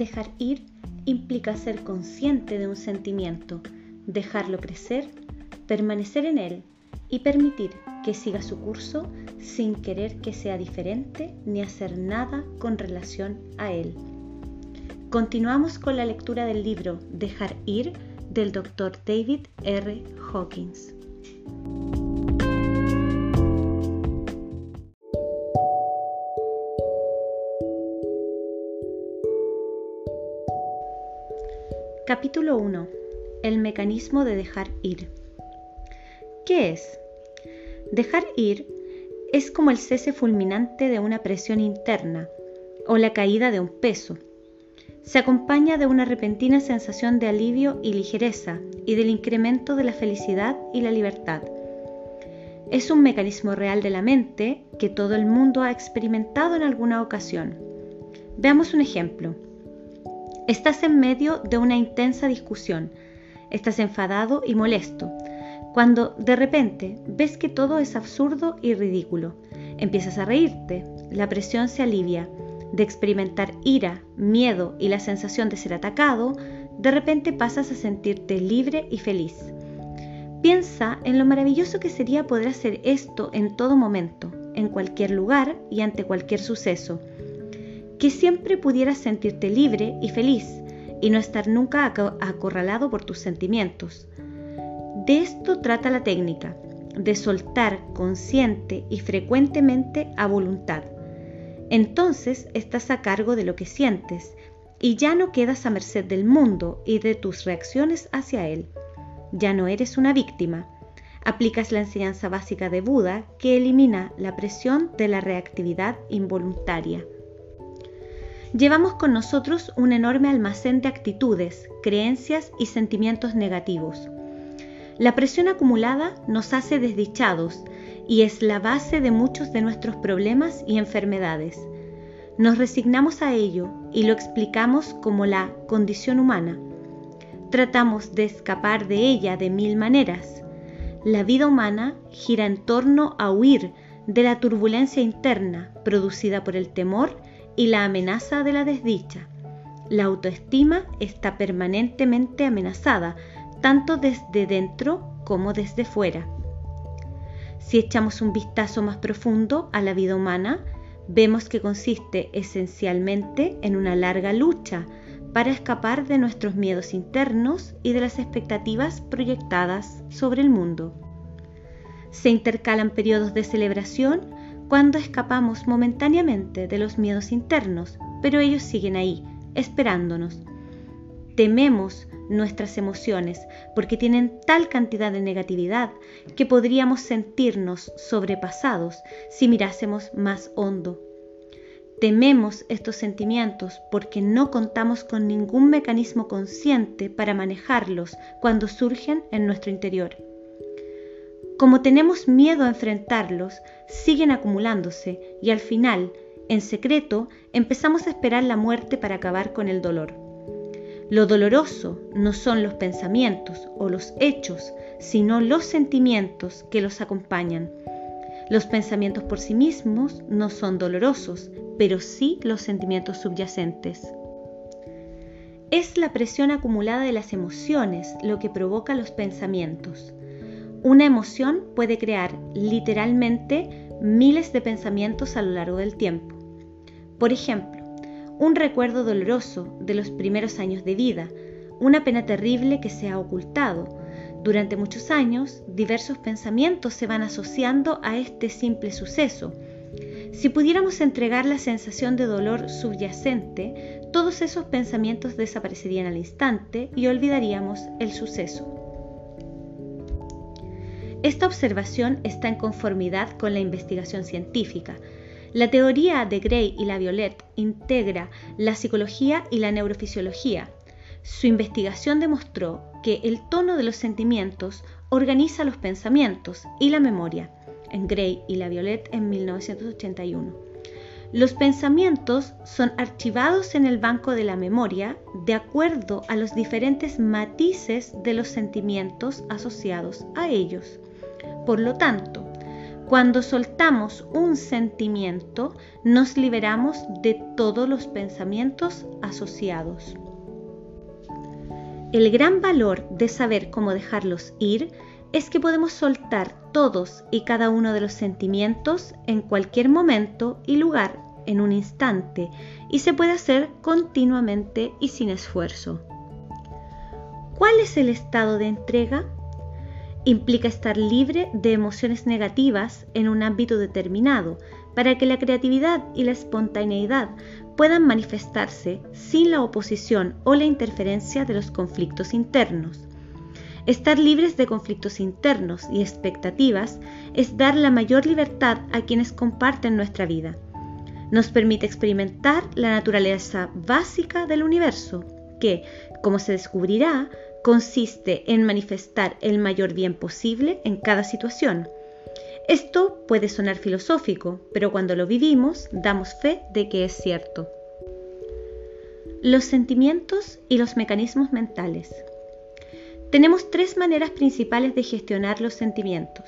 Dejar ir implica ser consciente de un sentimiento, dejarlo crecer, permanecer en él y permitir que siga su curso sin querer que sea diferente ni hacer nada con relación a él. Continuamos con la lectura del libro Dejar ir del Dr. David R. Hawkins. Capítulo 1. El mecanismo de dejar ir. ¿Qué es? Dejar ir es como el cese fulminante de una presión interna o la caída de un peso. Se acompaña de una repentina sensación de alivio y ligereza y del incremento de la felicidad y la libertad. Es un mecanismo real de la mente que todo el mundo ha experimentado en alguna ocasión. Veamos un ejemplo. Estás en medio de una intensa discusión, estás enfadado y molesto, cuando de repente ves que todo es absurdo y ridículo. Empiezas a reírte, la presión se alivia, de experimentar ira, miedo y la sensación de ser atacado, de repente pasas a sentirte libre y feliz. Piensa en lo maravilloso que sería poder hacer esto en todo momento, en cualquier lugar y ante cualquier suceso que siempre pudieras sentirte libre y feliz y no estar nunca acorralado por tus sentimientos. De esto trata la técnica, de soltar consciente y frecuentemente a voluntad. Entonces estás a cargo de lo que sientes y ya no quedas a merced del mundo y de tus reacciones hacia él. Ya no eres una víctima. Aplicas la enseñanza básica de Buda que elimina la presión de la reactividad involuntaria llevamos con nosotros un enorme almacén de actitudes, creencias y sentimientos negativos. La presión acumulada nos hace desdichados y es la base de muchos de nuestros problemas y enfermedades. Nos resignamos a ello y lo explicamos como la condición humana. Tratamos de escapar de ella de mil maneras. La vida humana gira en torno a huir de la turbulencia interna producida por el temor y la amenaza de la desdicha. La autoestima está permanentemente amenazada, tanto desde dentro como desde fuera. Si echamos un vistazo más profundo a la vida humana, vemos que consiste esencialmente en una larga lucha para escapar de nuestros miedos internos y de las expectativas proyectadas sobre el mundo. Se intercalan periodos de celebración cuando escapamos momentáneamente de los miedos internos, pero ellos siguen ahí, esperándonos. Tememos nuestras emociones porque tienen tal cantidad de negatividad que podríamos sentirnos sobrepasados si mirásemos más hondo. Tememos estos sentimientos porque no contamos con ningún mecanismo consciente para manejarlos cuando surgen en nuestro interior. Como tenemos miedo a enfrentarlos, siguen acumulándose y al final, en secreto, empezamos a esperar la muerte para acabar con el dolor. Lo doloroso no son los pensamientos o los hechos, sino los sentimientos que los acompañan. Los pensamientos por sí mismos no son dolorosos, pero sí los sentimientos subyacentes. Es la presión acumulada de las emociones lo que provoca los pensamientos. Una emoción puede crear literalmente miles de pensamientos a lo largo del tiempo. Por ejemplo, un recuerdo doloroso de los primeros años de vida, una pena terrible que se ha ocultado. Durante muchos años, diversos pensamientos se van asociando a este simple suceso. Si pudiéramos entregar la sensación de dolor subyacente, todos esos pensamientos desaparecerían al instante y olvidaríamos el suceso. Esta observación está en conformidad con la investigación científica. La teoría de Gray y la Violet integra la psicología y la neurofisiología. Su investigación demostró que el tono de los sentimientos organiza los pensamientos y la memoria, en Gray y la Violet en 1981. Los pensamientos son archivados en el banco de la memoria de acuerdo a los diferentes matices de los sentimientos asociados a ellos. Por lo tanto, Cuando soltamos un sentimiento, nos liberamos de todos los pensamientos asociados. El gran valor de saber cómo dejarlos ir es que podemos soltar todos y cada uno de los sentimientos en cualquier momento y lugar en un instante y se puede hacer continuamente y sin esfuerzo. ¿Cuál es el estado de entrega? Implica estar libre de emociones negativas en un ámbito determinado para que la creatividad y la espontaneidad puedan manifestarse sin la oposición o la interferencia de los conflictos internos. Estar libres de conflictos internos y expectativas es dar la mayor libertad a quienes comparten nuestra vida. Nos permite experimentar la naturaleza básica del universo, que, como se descubrirá, consiste en manifestar el mayor bien posible en cada situación. Esto puede sonar filosófico, pero cuando lo vivimos damos fe de que es cierto. Los sentimientos y los mecanismos mentales. Tenemos tres maneras principales de gestionar los sentimientos.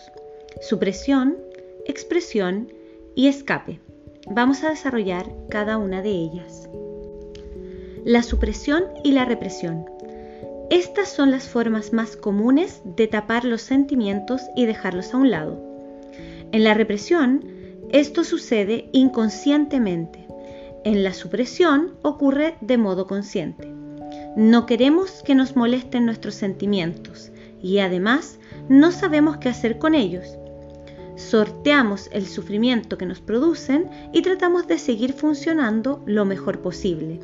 Supresión, expresión y escape. Vamos a desarrollar cada una de ellas. La supresión y la represión. Estas son las formas más comunes de tapar los sentimientos y dejarlos a un lado. En la represión, esto sucede inconscientemente. En la supresión ocurre de modo consciente. No queremos que nos molesten nuestros sentimientos y además no sabemos qué hacer con ellos. Sorteamos el sufrimiento que nos producen y tratamos de seguir funcionando lo mejor posible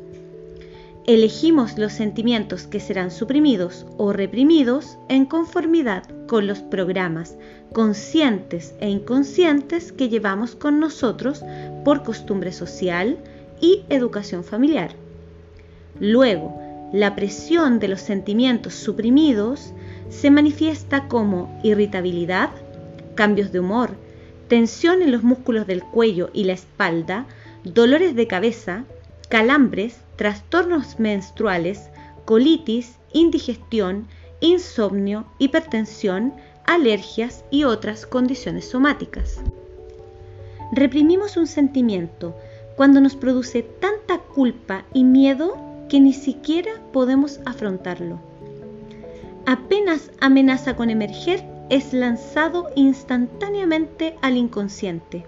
elegimos los sentimientos que serán suprimidos o reprimidos en conformidad con los programas conscientes e inconscientes que llevamos con nosotros por costumbre social y educación familiar. Luego, la presión de los sentimientos suprimidos se manifiesta como irritabilidad, cambios de humor, tensión en los músculos del cuello y la espalda, dolores de cabeza, calambres, trastornos menstruales, colitis, indigestión, insomnio, hipertensión, alergias y otras condiciones somáticas. Reprimimos un sentimiento cuando nos produce tanta culpa y miedo que ni siquiera podemos afrontarlo. Apenas amenaza con emerger, es lanzado instantáneamente al inconsciente.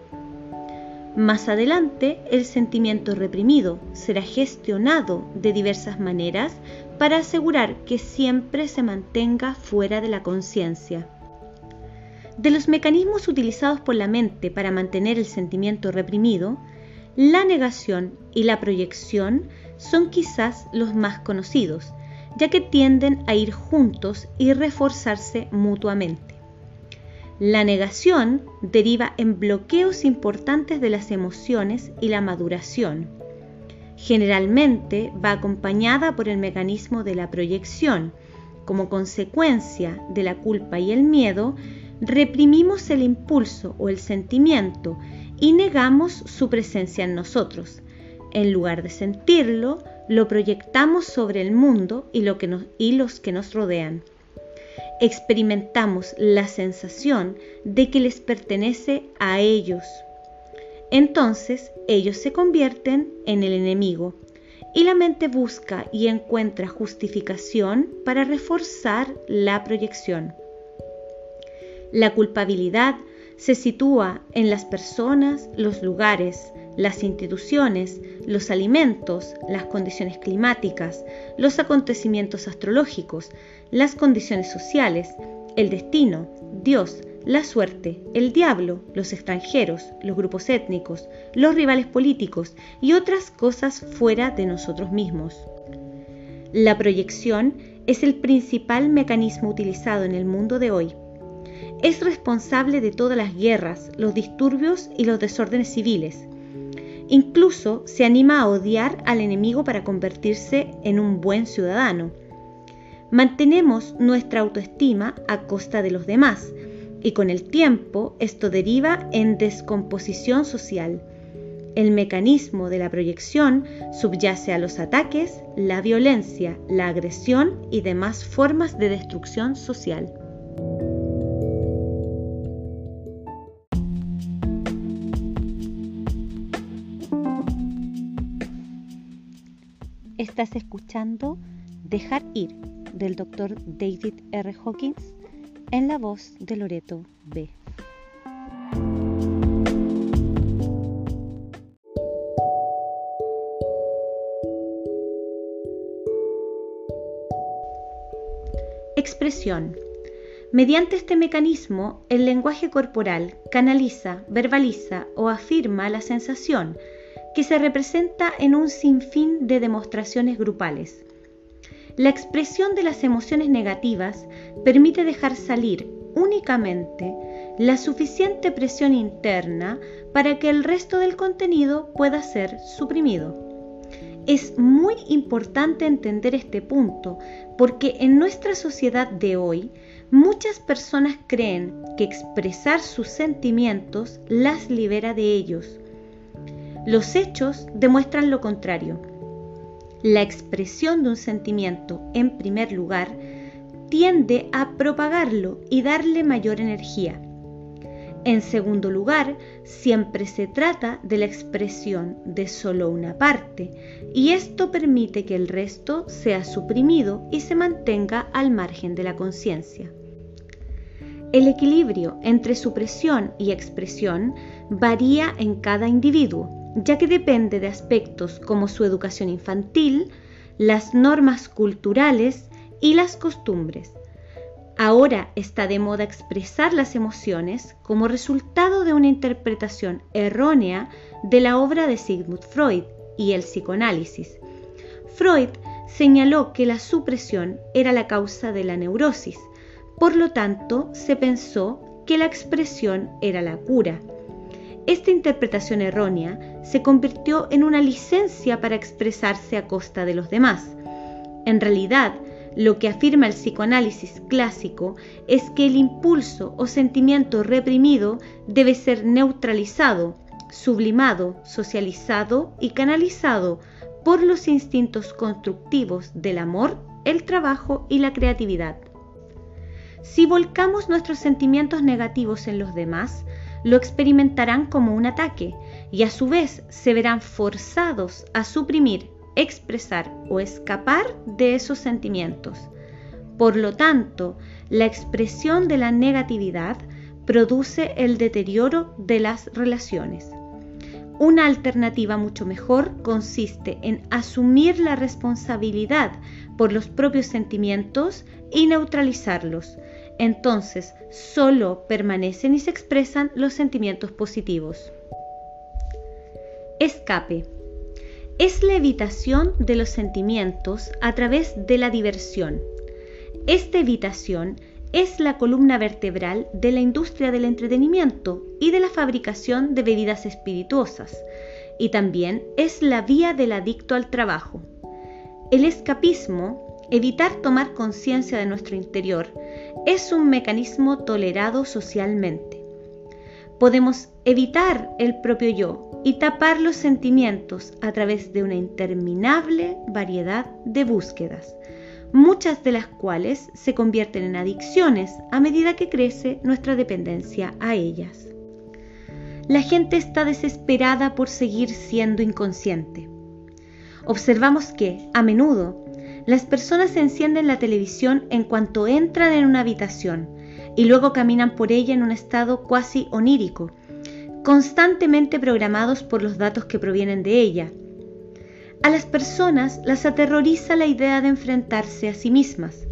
Más adelante, el sentimiento reprimido será gestionado de diversas maneras para asegurar que siempre se mantenga fuera de la conciencia. De los mecanismos utilizados por la mente para mantener el sentimiento reprimido, la negación y la proyección son quizás los más conocidos, ya que tienden a ir juntos y reforzarse mutuamente. La negación deriva en bloqueos importantes de las emociones y la maduración. Generalmente va acompañada por el mecanismo de la proyección. Como consecuencia de la culpa y el miedo, reprimimos el impulso o el sentimiento y negamos su presencia en nosotros. En lugar de sentirlo, lo proyectamos sobre el mundo y, los que nos rodean experimentamos la sensación de que les pertenece a ellos. Entonces ellos se convierten en el enemigo y la mente busca y encuentra justificación para reforzar la proyección. La culpabilidad se sitúa en las personas, los lugares, las instituciones, los alimentos, las condiciones climáticas, los acontecimientos astrológicos, las condiciones sociales, el destino, Dios, la suerte, el diablo, los extranjeros, los grupos étnicos, los rivales políticos y otras cosas fuera de nosotros mismos. La proyección es el principal mecanismo utilizado en el mundo de hoy es responsable de todas las guerras, los disturbios y los desórdenes civiles. Incluso se anima a odiar al enemigo para convertirse en un buen ciudadano. Mantenemos nuestra autoestima a costa de los demás y con el tiempo esto deriva en descomposición social. El mecanismo de la proyección subyace a los ataques, la violencia, la agresión y demás formas de destrucción social. Estás escuchando Dejar ir del Dr. David R. Hawkins en la voz de Loreto B. Expresión. Mediante este mecanismo, el lenguaje corporal canaliza, verbaliza o afirma la sensación que se representa en un sinfín de demostraciones grupales. La expresión de las emociones negativas permite dejar salir únicamente la suficiente presión interna para que el resto del contenido pueda ser suprimido. Es muy importante entender este punto porque en nuestra sociedad de hoy muchas personas creen que expresar sus sentimientos las libera de ellos los hechos demuestran lo contrario. La expresión de un sentimiento, en primer lugar, tiende a propagarlo y darle mayor energía. En segundo lugar, siempre se trata de la expresión de solo una parte, y esto permite que el resto sea suprimido y se mantenga al margen de la conciencia. El equilibrio entre supresión y expresión varía en cada individuo ya que depende de aspectos como su educación infantil, las normas culturales y las costumbres. Ahora está de moda expresar las emociones como resultado de una interpretación errónea de la obra de Sigmund Freud y el psicoanálisis. Freud señaló que la supresión era la causa de la neurosis, por lo tanto se pensó que la expresión era la cura. Esta interpretación errónea se convirtió en una licencia para expresarse a costa de los demás. En realidad, lo que afirma el psicoanálisis clásico es que el impulso o sentimiento reprimido debe ser neutralizado, sublimado, socializado y canalizado por los instintos constructivos del amor, el trabajo y la creatividad. Si volcamos nuestros sentimientos negativos en los demás, lo experimentarán como un ataque y a su vez se verán forzados a suprimir, expresar o escapar de esos sentimientos. Por lo tanto, la expresión de la negatividad produce el deterioro de las relaciones. Una alternativa mucho mejor consiste en asumir la responsabilidad por los propios sentimientos y neutralizarlos, entonces solo permanecen y se expresan los sentimientos positivos. Escape. Es la evitación de los sentimientos a través de la diversión. Esta evitación es la columna vertebral de la industria del entretenimiento y de la fabricación de bebidas espirituosas, y también es la vía del adicto al trabajo. El escapismo evitar tomar conciencia de nuestro interior es un mecanismo tolerado socialmente. Podemos evitar el propio yo y tapar los sentimientos a través de una interminable variedad de búsquedas, muchas de las cuales se convierten en adicciones a medida que crece nuestra dependencia a ellas. La gente está desesperada por seguir siendo inconsciente. Observamos que, a menudo, las personas encienden la televisión en cuanto entran en una habitación y luego caminan por ella en un estado cuasi onírico, constantemente programados por los datos que provienen de ella. A las personas las aterroriza la idea de enfrentarse a sí mismas.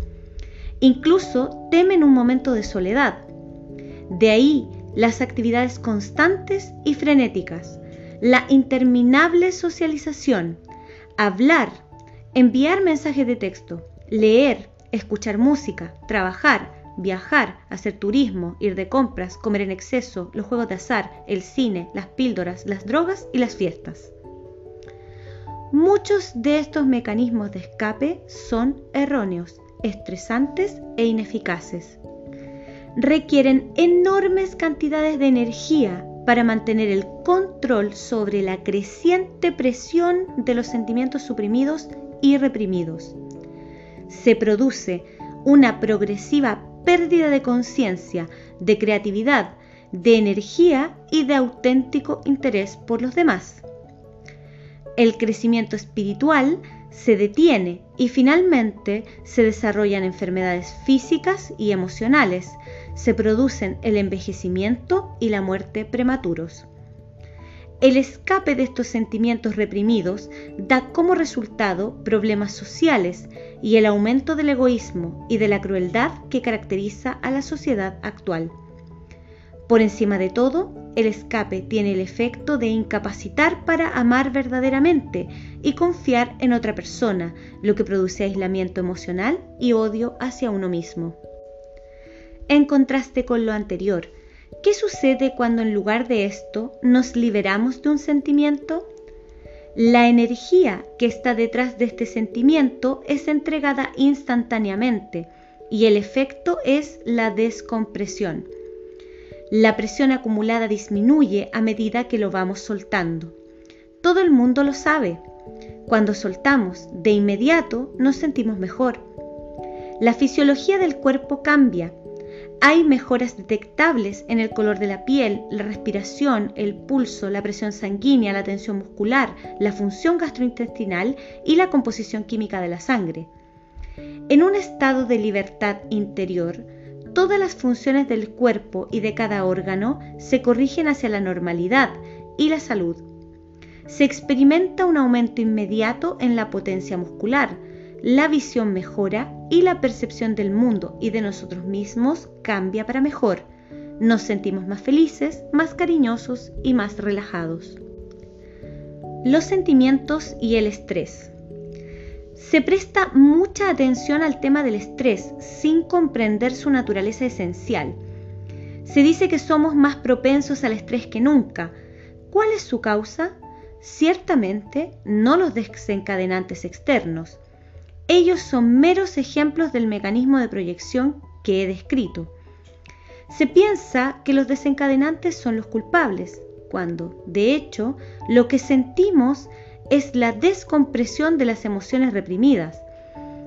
Incluso temen un momento de soledad. De ahí las actividades constantes y frenéticas, la interminable socialización, hablar, Enviar mensajes de texto, leer, escuchar música, trabajar, viajar, hacer turismo, ir de compras, comer en exceso, los juegos de azar, el cine, las píldoras, las drogas y las fiestas. Muchos de estos mecanismos de escape son erróneos, estresantes e ineficaces. Requieren enormes cantidades de energía para mantener el control sobre la creciente presión de los sentimientos suprimidos y reprimidos. Se produce una progresiva pérdida de conciencia, de creatividad, de energía y de auténtico interés por los demás. El crecimiento espiritual se detiene y finalmente se desarrollan enfermedades físicas y emocionales, se producen el envejecimiento y la muerte prematuros. El escape de estos sentimientos reprimidos da como resultado problemas sociales y el aumento del egoísmo y de la crueldad que caracteriza a la sociedad actual. Por encima de todo, el escape tiene el efecto de incapacitar para amar verdaderamente y confiar en otra persona, lo que produce aislamiento emocional y odio hacia uno mismo. En contraste con lo anterior, ¿qué sucede cuando en lugar de esto nos liberamos de un sentimiento? La energía que está detrás de este sentimiento es entregada instantáneamente y el efecto es la descompresión la presión acumulada disminuye a medida que lo vamos soltando. Todo el mundo lo sabe. Cuando soltamos, de inmediato nos sentimos mejor. La fisiología del cuerpo cambia. Hay mejoras detectables en el color de la piel, la respiración, el pulso, la presión sanguínea, la tensión muscular, la función gastrointestinal y la composición química de la sangre. En un estado de libertad interior, todas las funciones del cuerpo y de cada órgano se corrigen hacia la normalidad y la salud. Se experimenta un aumento inmediato en la potencia muscular, la visión mejora y la percepción del mundo y de nosotros mismos cambia para mejor. Nos sentimos más felices, más cariñosos y más relajados. Los sentimientos y el estrés. Se presta mucha atención al tema del estrés sin comprender su naturaleza esencial. Se dice que somos más propensos al estrés que nunca. ¿Cuál es su causa? Ciertamente no los desencadenantes externos. Ellos son meros ejemplos del mecanismo de proyección que he descrito. Se piensa que los desencadenantes son los culpables, cuando, de hecho, lo que sentimos es la descompresión de las emociones reprimidas.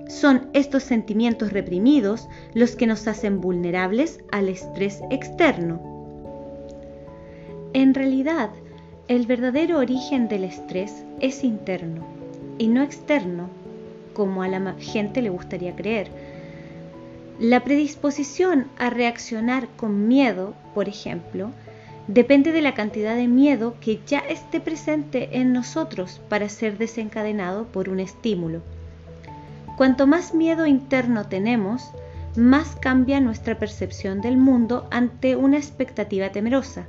Son estos sentimientos reprimidos los que nos hacen vulnerables al estrés externo. En realidad, el verdadero origen del estrés es interno y no externo, como a la gente le gustaría creer. La predisposición a reaccionar con miedo, por ejemplo, depende de la cantidad de miedo que ya esté presente en nosotros para ser desencadenado por un estímulo. Cuanto más miedo interno tenemos, más cambia nuestra percepción del mundo ante una expectativa temerosa.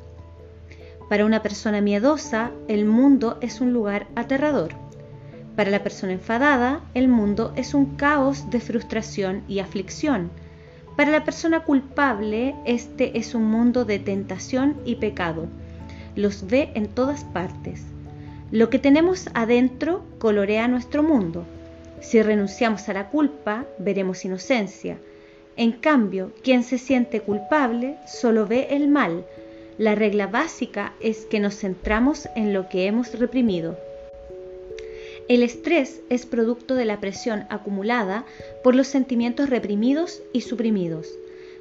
Para una persona miedosa, el mundo es un lugar aterrador. Para la persona enfadada, el mundo es un caos de frustración y aflicción para la persona culpable, este es un mundo de tentación y pecado. Los ve en todas partes. Lo que tenemos adentro colorea nuestro mundo. Si renunciamos a la culpa, veremos inocencia. En cambio, quien se siente culpable solo ve el mal. La regla básica es que nos centramos en lo que hemos reprimido. El estrés es producto de la presión acumulada por los sentimientos reprimidos y suprimidos.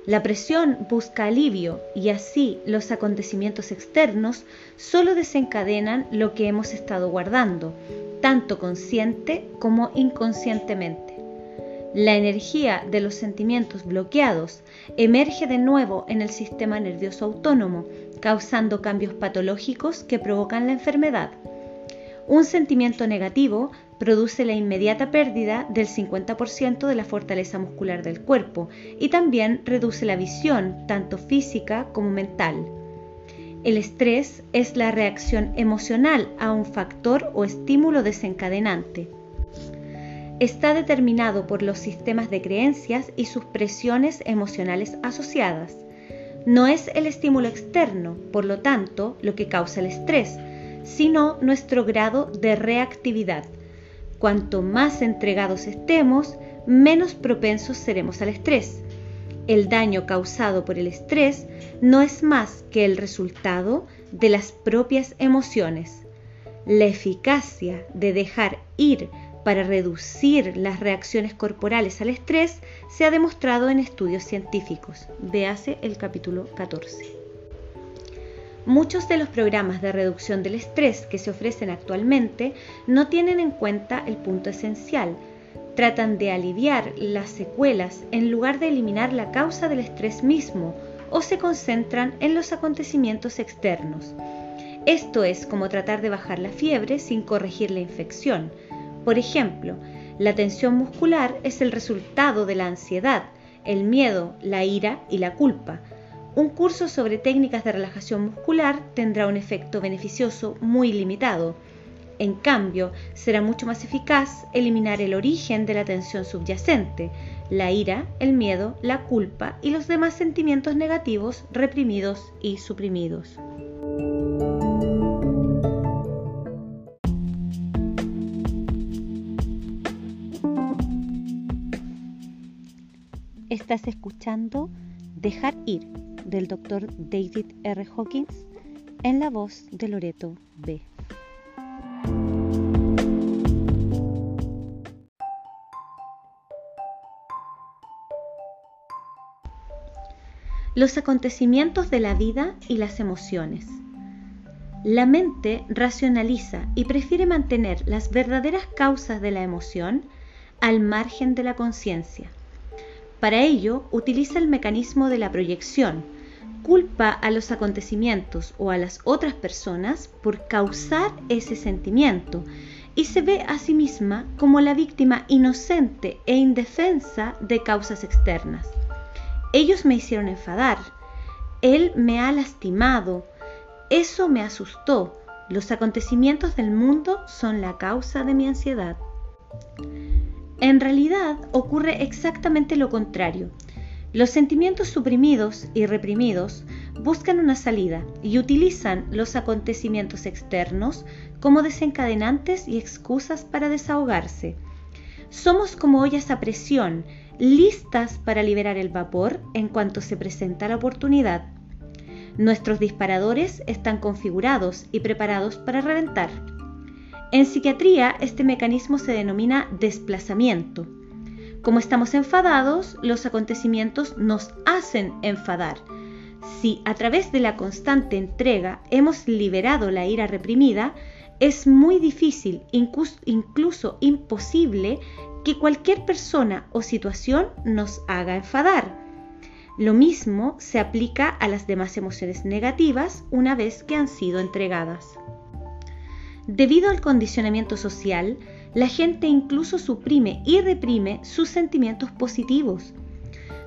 La presión busca alivio y así los acontecimientos externos solo desencadenan lo que hemos estado guardando, tanto consciente como inconscientemente. La energía de los sentimientos bloqueados emerge de nuevo en el sistema nervioso autónomo, causando cambios patológicos que provocan la enfermedad. Un sentimiento negativo produce la inmediata pérdida del 50% de la fortaleza muscular del cuerpo y también reduce la visión, tanto física como mental. El estrés es la reacción emocional a un factor o estímulo desencadenante. Está determinado por los sistemas de creencias y sus presiones emocionales asociadas. No es el estímulo externo, por lo tanto, lo que causa el estrés, sino nuestro grado de reactividad. Cuanto más entregados estemos, menos propensos seremos al estrés. El daño causado por el estrés no es más que el resultado de las propias emociones. La eficacia de dejar ir para reducir las reacciones corporales al estrés se ha demostrado en estudios científicos. Véase el capítulo 14. Muchos de los programas de reducción del estrés que se ofrecen actualmente no tienen en cuenta el punto esencial. Tratan de aliviar las secuelas en lugar de eliminar la causa del estrés mismo o se concentran en los acontecimientos externos. Esto es como tratar de bajar la fiebre sin corregir la infección. Por ejemplo, la tensión muscular es el resultado de la ansiedad, el miedo, la ira y la culpa. Un curso sobre técnicas de relajación muscular tendrá un efecto beneficioso muy limitado. En cambio, será mucho más eficaz eliminar el origen de la tensión subyacente, la ira, el miedo, la culpa y los demás sentimientos negativos reprimidos y suprimidos. Estás escuchando Dejar Ir del Dr. David R. Hawkins en la voz de Loreto B. Los acontecimientos de la vida y las emociones. La mente racionaliza y prefiere mantener las verdaderas causas de la emoción al margen de la conciencia para ello, utiliza el mecanismo de la proyección. Culpa a los acontecimientos o a las otras personas por causar ese sentimiento y se ve a sí misma como la víctima inocente e indefensa de causas externas. Ellos me hicieron enfadar, él me ha lastimado, eso me asustó, los acontecimientos del mundo son la causa de mi ansiedad. En realidad ocurre exactamente lo contrario. Los sentimientos suprimidos y reprimidos buscan una salida y utilizan los acontecimientos externos como desencadenantes y excusas para desahogarse. Somos como ollas a presión, listas para liberar el vapor en cuanto se presenta la oportunidad. Nuestros disparadores están configurados y preparados para reventar. En psiquiatría, este mecanismo se denomina desplazamiento. Como estamos enfadados, los acontecimientos nos hacen enfadar. Si a través de la constante entrega hemos liberado la ira reprimida, es muy difícil, incluso imposible, que cualquier persona o situación nos haga enfadar. Lo mismo se aplica a las demás emociones negativas una vez que han sido entregadas. Debido al condicionamiento social, la gente incluso suprime y reprime sus sentimientos positivos.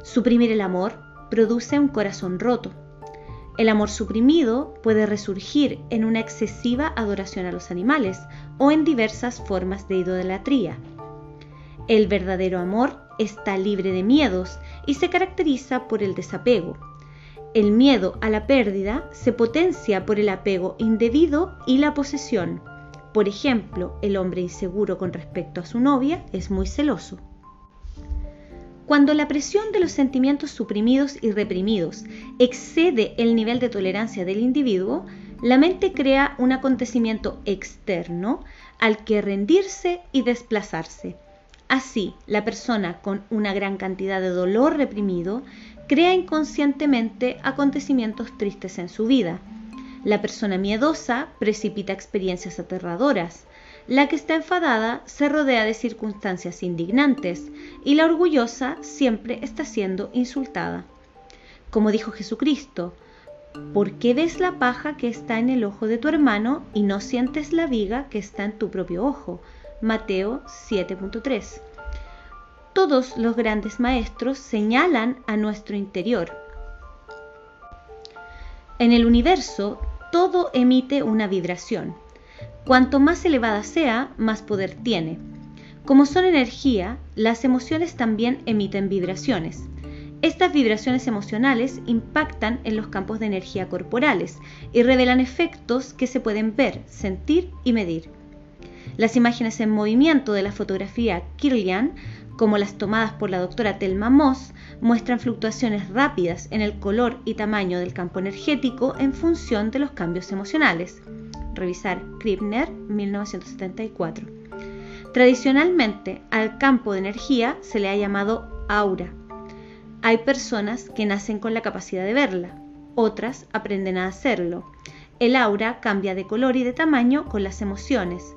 Suprimir el amor produce un corazón roto. El amor suprimido puede resurgir en una excesiva adoración a los animales o en diversas formas de idolatría. El verdadero amor está libre de miedos y se caracteriza por el desapego. El miedo a la pérdida se potencia por el apego indebido y la posesión. Por ejemplo, el hombre inseguro con respecto a su novia es muy celoso. Cuando la presión de los sentimientos suprimidos y reprimidos excede el nivel de tolerancia del individuo, la mente crea un acontecimiento externo al que rendirse y desplazarse. Así, la persona con una gran cantidad de dolor reprimido crea inconscientemente acontecimientos tristes en su vida. La persona miedosa precipita experiencias aterradoras. La que está enfadada se rodea de circunstancias indignantes y la orgullosa siempre está siendo insultada. Como dijo Jesucristo, ¿por qué ves la paja que está en el ojo de tu hermano y no sientes la viga que está en tu propio ojo? Mateo 7.3 todos los grandes maestros señalan a nuestro interior. En el universo, todo emite una vibración. Cuanto más elevada sea, más poder tiene. Como son energía, las emociones también emiten vibraciones. Estas vibraciones emocionales impactan en los campos de energía corporales y revelan efectos que se pueden ver, sentir y medir. Las imágenes en movimiento de la fotografía Kirlian como las tomadas por la doctora Telma Moss, muestran fluctuaciones rápidas en el color y tamaño del campo energético en función de los cambios emocionales. Revisar Kripner, 1974. Tradicionalmente, al campo de energía se le ha llamado aura. Hay personas que nacen con la capacidad de verla, otras aprenden a hacerlo. El aura cambia de color y de tamaño con las emociones.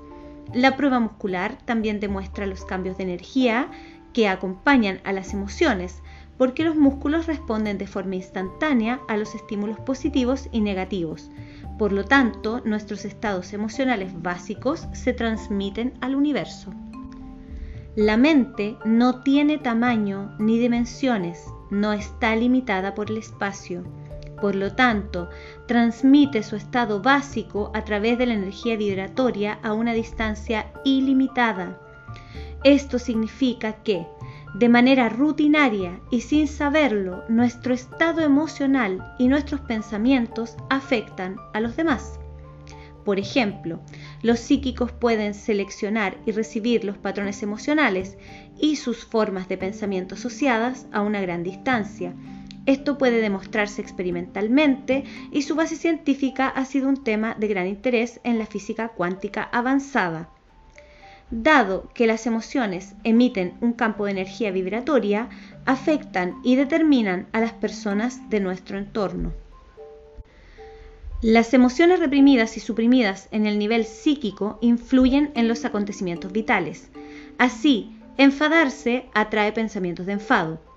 La prueba muscular también demuestra los cambios de energía que acompañan a las emociones, porque los músculos responden de forma instantánea a los estímulos positivos y negativos. Por lo tanto, nuestros estados emocionales básicos se transmiten al universo. La mente no tiene tamaño ni dimensiones, no está limitada por el espacio. Por lo tanto, transmite su estado básico a través de la energía vibratoria a una distancia ilimitada. Esto significa que, de manera rutinaria y sin saberlo, nuestro estado emocional y nuestros pensamientos afectan a los demás. Por ejemplo, los psíquicos pueden seleccionar y recibir los patrones emocionales y sus formas de pensamiento asociadas a una gran distancia. Esto puede demostrarse experimentalmente y su base científica ha sido un tema de gran interés en la física cuántica avanzada. Dado que las emociones emiten un campo de energía vibratoria, afectan y determinan a las personas de nuestro entorno. Las emociones reprimidas y suprimidas en el nivel psíquico influyen en los acontecimientos vitales. Así, enfadarse atrae pensamientos de enfado.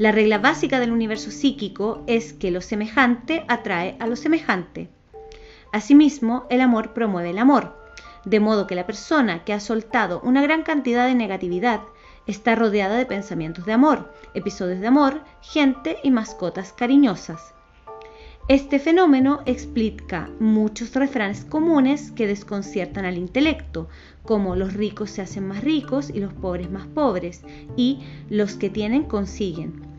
La regla básica del universo psíquico es que lo semejante atrae a lo semejante. Asimismo, el amor promueve el amor, de modo que la persona que ha soltado una gran cantidad de negatividad está rodeada de pensamientos de amor, episodios de amor, gente y mascotas cariñosas. Este fenómeno explica muchos refranes comunes que desconciertan al intelecto, como los ricos se hacen más ricos y los pobres más pobres, y los que tienen consiguen.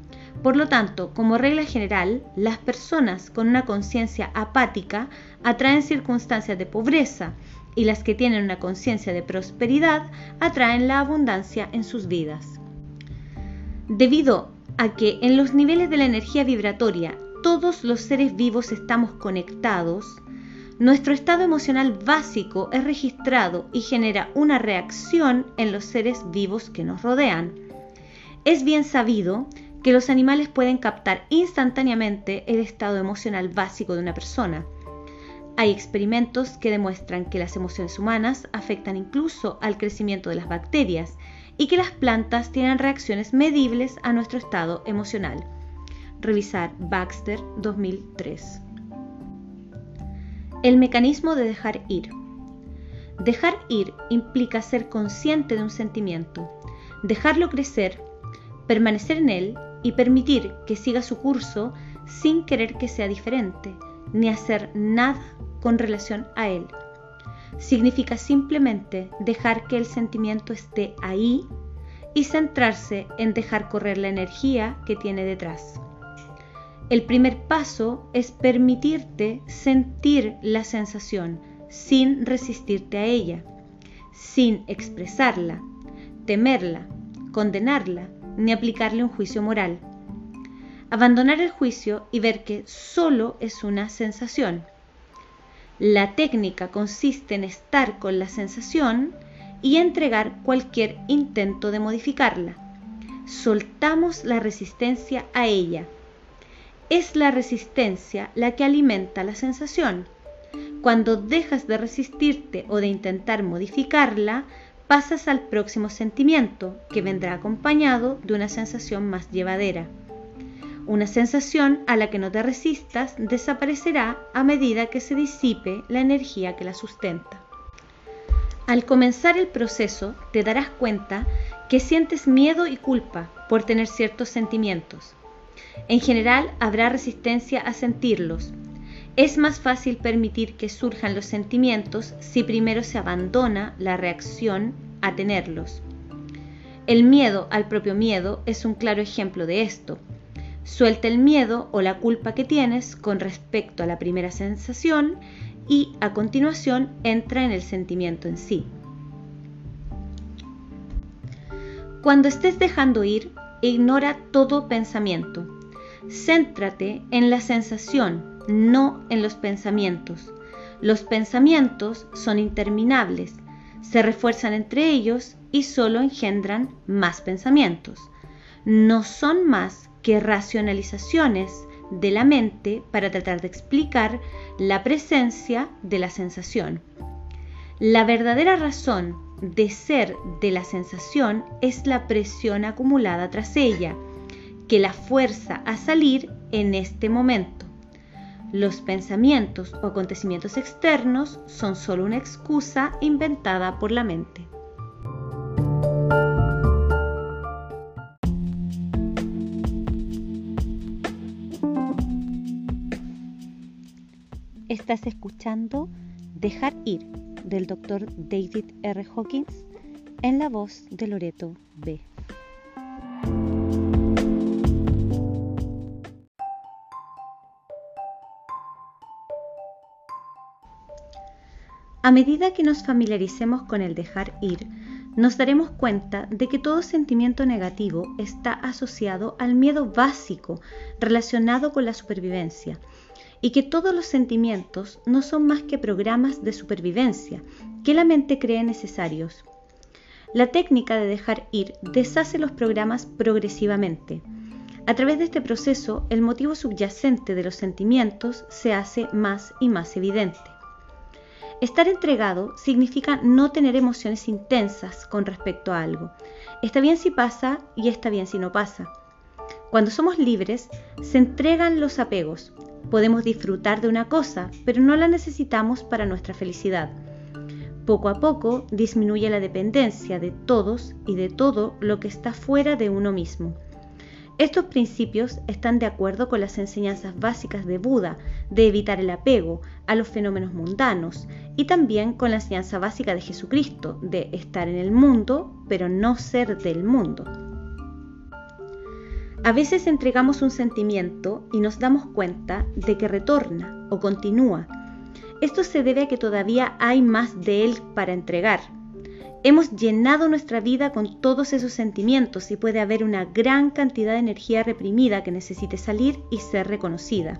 Por lo tanto, como regla general, las personas con una conciencia apática atraen circunstancias de pobreza y las que tienen una conciencia de prosperidad atraen la abundancia en sus vidas. Debido a que en los niveles de la energía vibratoria todos los seres vivos estamos conectados, nuestro estado emocional básico es registrado y genera una reacción en los seres vivos que nos rodean. Es bien sabido que los animales pueden captar instantáneamente el estado emocional básico de una persona. Hay experimentos que demuestran que las emociones humanas afectan incluso al crecimiento de las bacterias y que las plantas tienen reacciones medibles a nuestro estado emocional. Revisar Baxter 2003. El mecanismo de dejar ir. Dejar ir implica ser consciente de un sentimiento, dejarlo crecer, permanecer en él y permitir que siga su curso sin querer que sea diferente, ni hacer nada con relación a él. Significa simplemente dejar que el sentimiento esté ahí y centrarse en dejar correr la energía que tiene detrás. El primer paso es permitirte sentir la sensación sin resistirte a ella, sin expresarla, temerla, condenarla ni aplicarle un juicio moral. Abandonar el juicio y ver que solo es una sensación. La técnica consiste en estar con la sensación y entregar cualquier intento de modificarla. Soltamos la resistencia a ella es la resistencia la que alimenta la sensación. Cuando dejas de resistirte o de intentar modificarla, pasas al próximo sentimiento, que vendrá acompañado de una sensación más llevadera. Una sensación a la que no te resistas desaparecerá a medida que se disipe la energía que la sustenta. Al comenzar el proceso te darás cuenta que sientes miedo y culpa por tener ciertos sentimientos. En general habrá resistencia a sentirlos. Es más fácil permitir que surjan los sentimientos si primero se abandona la reacción a tenerlos. El miedo al propio miedo es un claro ejemplo de esto. Suelta el miedo o la culpa que tienes con respecto a la primera sensación y a continuación entra en el sentimiento en sí. Cuando estés dejando ir, ignora todo pensamiento. Céntrate en la sensación, no en los pensamientos. Los pensamientos son interminables, se refuerzan entre ellos y solo engendran más pensamientos. No son más que racionalizaciones de la mente para tratar de explicar la presencia de la sensación. La verdadera razón de ser de la sensación es la presión acumulada tras ella, que la fuerza a salir en este momento. Los pensamientos o acontecimientos externos son solo una excusa inventada por la mente. Estás escuchando Dejar ir del Dr. David R. Hawkins en la voz de Loreto B. A medida que nos familiaricemos con el dejar ir, nos daremos cuenta de que todo sentimiento negativo está asociado al miedo básico relacionado con la supervivencia y que todos los sentimientos no son más que programas de supervivencia que la mente cree necesarios. La técnica de dejar ir deshace los programas progresivamente. A través de este proceso, el motivo subyacente de los sentimientos se hace más y más evidente. Estar entregado significa no tener emociones intensas con respecto a algo. Está bien si pasa y está bien si no pasa. Cuando somos libres, se entregan los apegos, Podemos disfrutar de una cosa, pero no la necesitamos para nuestra felicidad. Poco a poco disminuye la dependencia de todos y de todo lo que está fuera de uno mismo. Estos principios están de acuerdo con las enseñanzas básicas de Buda de evitar el apego a los fenómenos mundanos y también con la enseñanza básica de Jesucristo de estar en el mundo pero no ser del mundo. A veces entregamos un sentimiento y nos damos cuenta de que retorna o continúa. Esto se debe a que todavía hay más de él para entregar. Hemos llenado nuestra vida con todos esos sentimientos y puede haber una gran cantidad de energía reprimida que necesite salir y ser reconocida.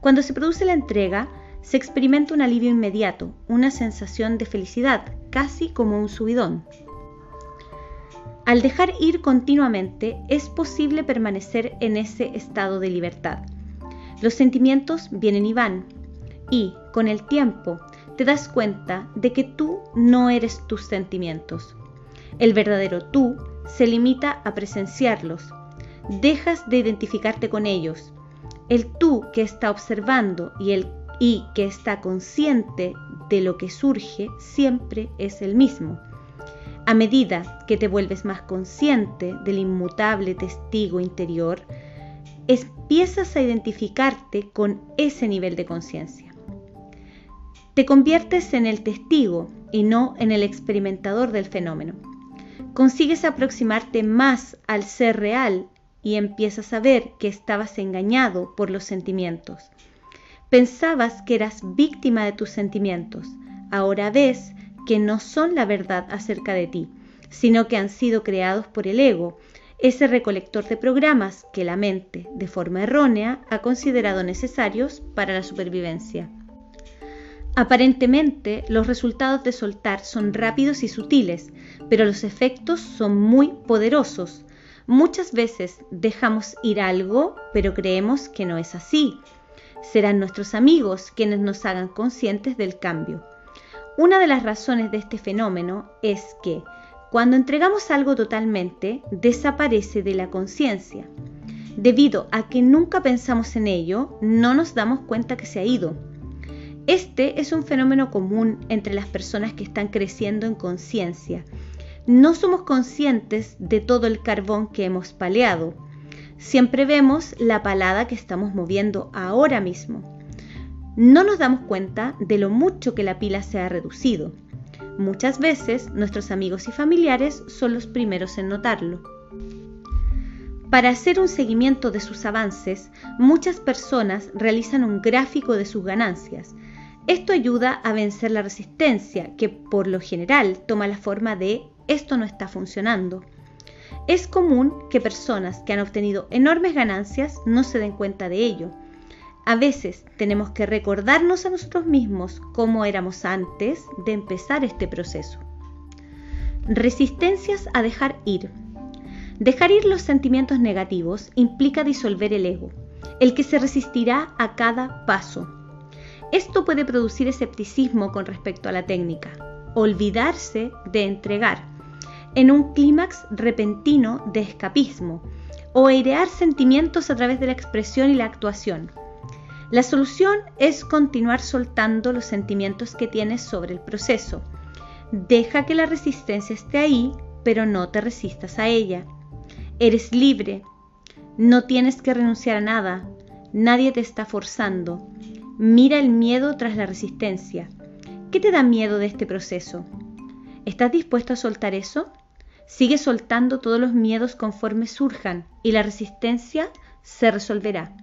Cuando se produce la entrega, se experimenta un alivio inmediato, una sensación de felicidad, casi como un subidón. Al dejar ir continuamente es posible permanecer en ese estado de libertad. Los sentimientos vienen y van y con el tiempo te das cuenta de que tú no eres tus sentimientos. El verdadero tú se limita a presenciarlos. Dejas de identificarte con ellos. El tú que está observando y el y que está consciente de lo que surge siempre es el mismo. A medida que te vuelves más consciente del inmutable testigo interior, empiezas a identificarte con ese nivel de conciencia. Te conviertes en el testigo y no en el experimentador del fenómeno. Consigues aproximarte más al ser real y empiezas a ver que estabas engañado por los sentimientos. Pensabas que eras víctima de tus sentimientos. Ahora ves que no son la verdad acerca de ti, sino que han sido creados por el ego, ese recolector de programas que la mente, de forma errónea, ha considerado necesarios para la supervivencia. Aparentemente, los resultados de soltar son rápidos y sutiles, pero los efectos son muy poderosos. Muchas veces dejamos ir algo, pero creemos que no es así. Serán nuestros amigos quienes nos hagan conscientes del cambio. Una de las razones de este fenómeno es que cuando entregamos algo totalmente, desaparece de la conciencia. Debido a que nunca pensamos en ello, no nos damos cuenta que se ha ido. Este es un fenómeno común entre las personas que están creciendo en conciencia. No somos conscientes de todo el carbón que hemos paleado. Siempre vemos la palada que estamos moviendo ahora mismo no nos damos cuenta de lo mucho que la pila se ha reducido. Muchas veces nuestros amigos y familiares son los primeros en notarlo. Para hacer un seguimiento de sus avances, muchas personas realizan un gráfico de sus ganancias. Esto ayuda a vencer la resistencia, que por lo general toma la forma de esto no está funcionando. Es común que personas que han obtenido enormes ganancias no se den cuenta de ello a veces tenemos que recordarnos a nosotros mismos cómo éramos antes de empezar este proceso. Resistencias a dejar ir. Dejar ir los sentimientos negativos implica disolver el ego. el que se resistirá a cada paso. Esto puede producir escepticismo con respecto a la técnica, olvidarse de entregar, en un clímax repentino de escapismo, o airear sentimientos a través de la expresión y la actuación. La solución es continuar soltando los sentimientos que tienes sobre el proceso. Deja que la resistencia esté ahí, pero no te resistas a ella. Eres libre. No tienes que renunciar a nada. Nadie te está forzando. Mira el miedo tras la resistencia. ¿Qué te da miedo de este proceso? ¿Estás dispuesto a soltar eso? Sigue soltando todos los miedos conforme surjan y la resistencia se resolverá.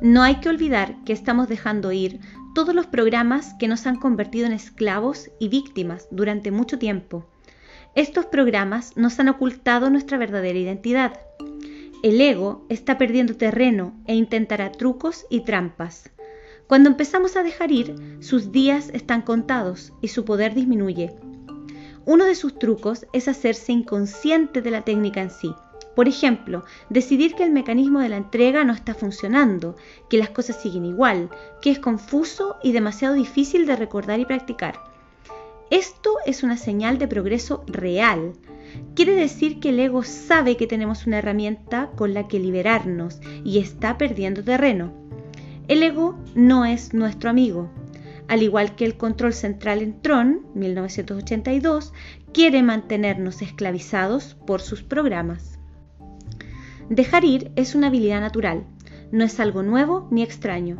No hay que olvidar que estamos dejando ir todos los programas que nos han convertido en esclavos y víctimas durante mucho tiempo. Estos programas nos han ocultado nuestra verdadera identidad. El ego está perdiendo terreno e intentará trucos y trampas. Cuando empezamos a dejar ir, sus días están contados y su poder disminuye. Uno de sus trucos es hacerse inconsciente de la técnica en sí. Por ejemplo, decidir que el mecanismo de la entrega no está funcionando, que las cosas siguen igual, que es confuso y demasiado difícil de recordar y practicar. Esto es una señal de progreso real. Quiere decir que el ego sabe que tenemos una herramienta con la que liberarnos y está perdiendo terreno. El ego no es nuestro amigo, al igual que el control central en Tron, 1982, quiere mantenernos esclavizados por sus programas. Dejar ir es una habilidad natural, no es algo nuevo ni extraño.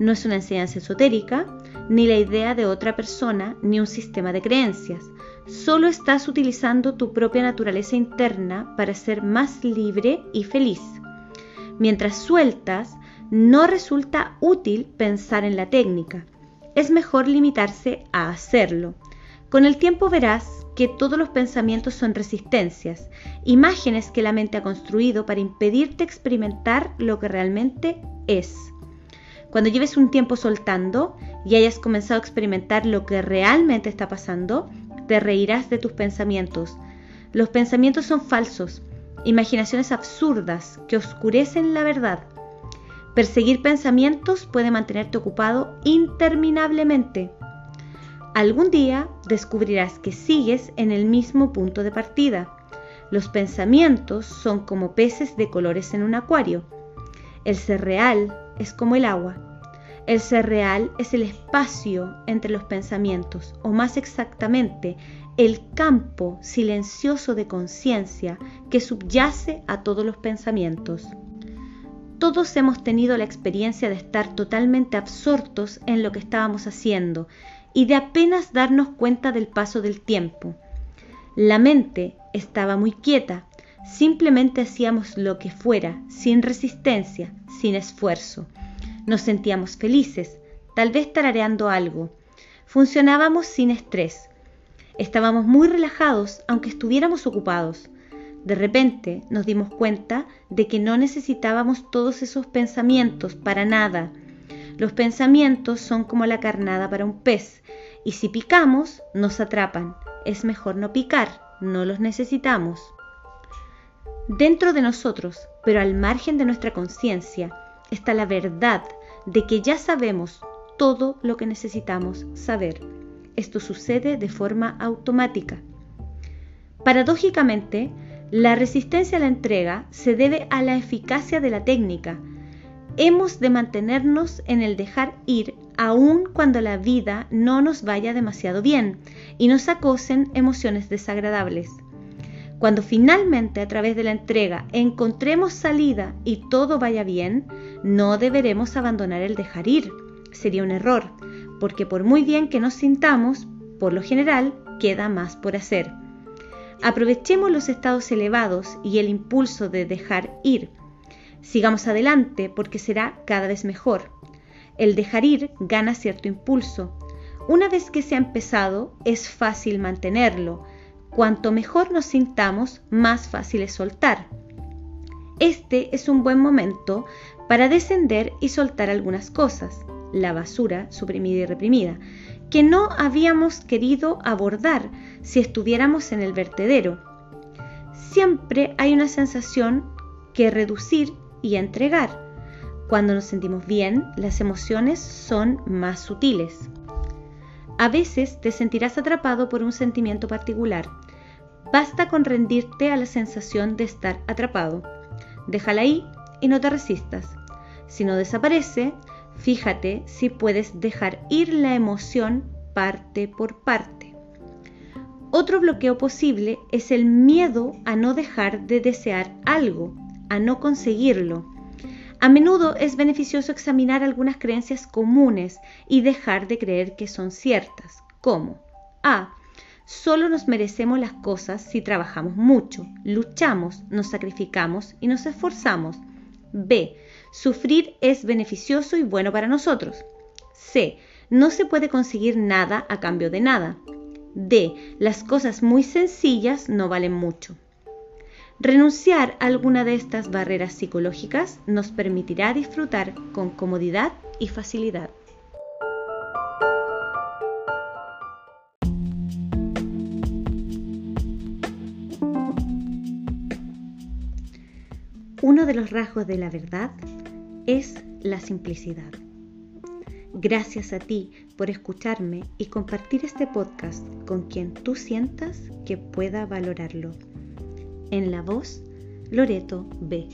No es una enseñanza esotérica, ni la idea de otra persona, ni un sistema de creencias. Solo estás utilizando tu propia naturaleza interna para ser más libre y feliz. Mientras sueltas, no resulta útil pensar en la técnica es mejor limitarse a hacerlo. Con el tiempo verás que todos los pensamientos son resistencias, imágenes que la mente ha construido para impedirte experimentar lo que realmente es. Cuando lleves un tiempo soltando y hayas comenzado a experimentar lo que realmente está pasando, te reirás de tus pensamientos. Los pensamientos son falsos, imaginaciones absurdas que oscurecen la verdad. Perseguir pensamientos puede mantenerte ocupado interminablemente. Algún día descubrirás que sigues en el mismo punto de partida. Los pensamientos son como peces de colores en un acuario. El ser real es como el agua. El ser real es el espacio entre los pensamientos, o más exactamente, el campo silencioso de conciencia que subyace a todos los pensamientos. Todos hemos tenido la experiencia de estar totalmente absortos en lo que estábamos haciendo y de apenas darnos cuenta del paso del tiempo. La mente estaba muy quieta, simplemente hacíamos lo que fuera, sin resistencia, sin esfuerzo. Nos sentíamos felices, tal vez tarareando algo. Funcionábamos sin estrés. Estábamos muy relajados aunque estuviéramos ocupados. De repente nos dimos cuenta de que no necesitábamos todos esos pensamientos para nada. Los pensamientos son como la carnada para un pez y si picamos nos atrapan. Es mejor no picar, no los necesitamos. Dentro de nosotros, pero al margen de nuestra conciencia, está la verdad de que ya sabemos todo lo que necesitamos saber. Esto sucede de forma automática. Paradójicamente, la resistencia a la entrega se debe a la eficacia de la técnica. Hemos de mantenernos en el dejar ir aun cuando la vida no nos vaya demasiado bien y nos acosen emociones desagradables. Cuando finalmente a través de la entrega encontremos salida y todo vaya bien, no deberemos abandonar el dejar ir. Sería un error, porque por muy bien que nos sintamos, por lo general queda más por hacer. Aprovechemos los estados elevados y el impulso de dejar ir. Sigamos adelante porque será cada vez mejor. El dejar ir gana cierto impulso. Una vez que se ha empezado, es fácil mantenerlo. Cuanto mejor nos sintamos, más fácil es soltar. Este es un buen momento para descender y soltar algunas cosas, la basura suprimida y reprimida, que no habíamos querido abordar si estuviéramos en el vertedero. Siempre hay una sensación que reducir y entregar. Cuando nos sentimos bien, las emociones son más sutiles. A veces te sentirás atrapado por un sentimiento particular. Basta con rendirte a la sensación de estar atrapado. Déjala ahí y no te resistas. Si no desaparece, fíjate si puedes dejar ir la emoción parte por parte. Otro bloqueo posible es el miedo a no dejar de desear algo, a no conseguirlo. A menudo es beneficioso examinar algunas creencias comunes y dejar de creer que son ciertas, como A. Solo nos merecemos las cosas si trabajamos mucho, luchamos, nos sacrificamos y nos esforzamos. B. Sufrir es beneficioso y bueno para nosotros. C. No se puede conseguir nada a cambio de nada. D. Las cosas muy sencillas no valen mucho. Renunciar a alguna de estas barreras psicológicas nos permitirá disfrutar con comodidad y facilidad. Uno de los rasgos de la verdad es la simplicidad. Gracias a ti por escucharme y compartir este podcast con quien tú sientas que pueda valorarlo. En la voz, Loreto B.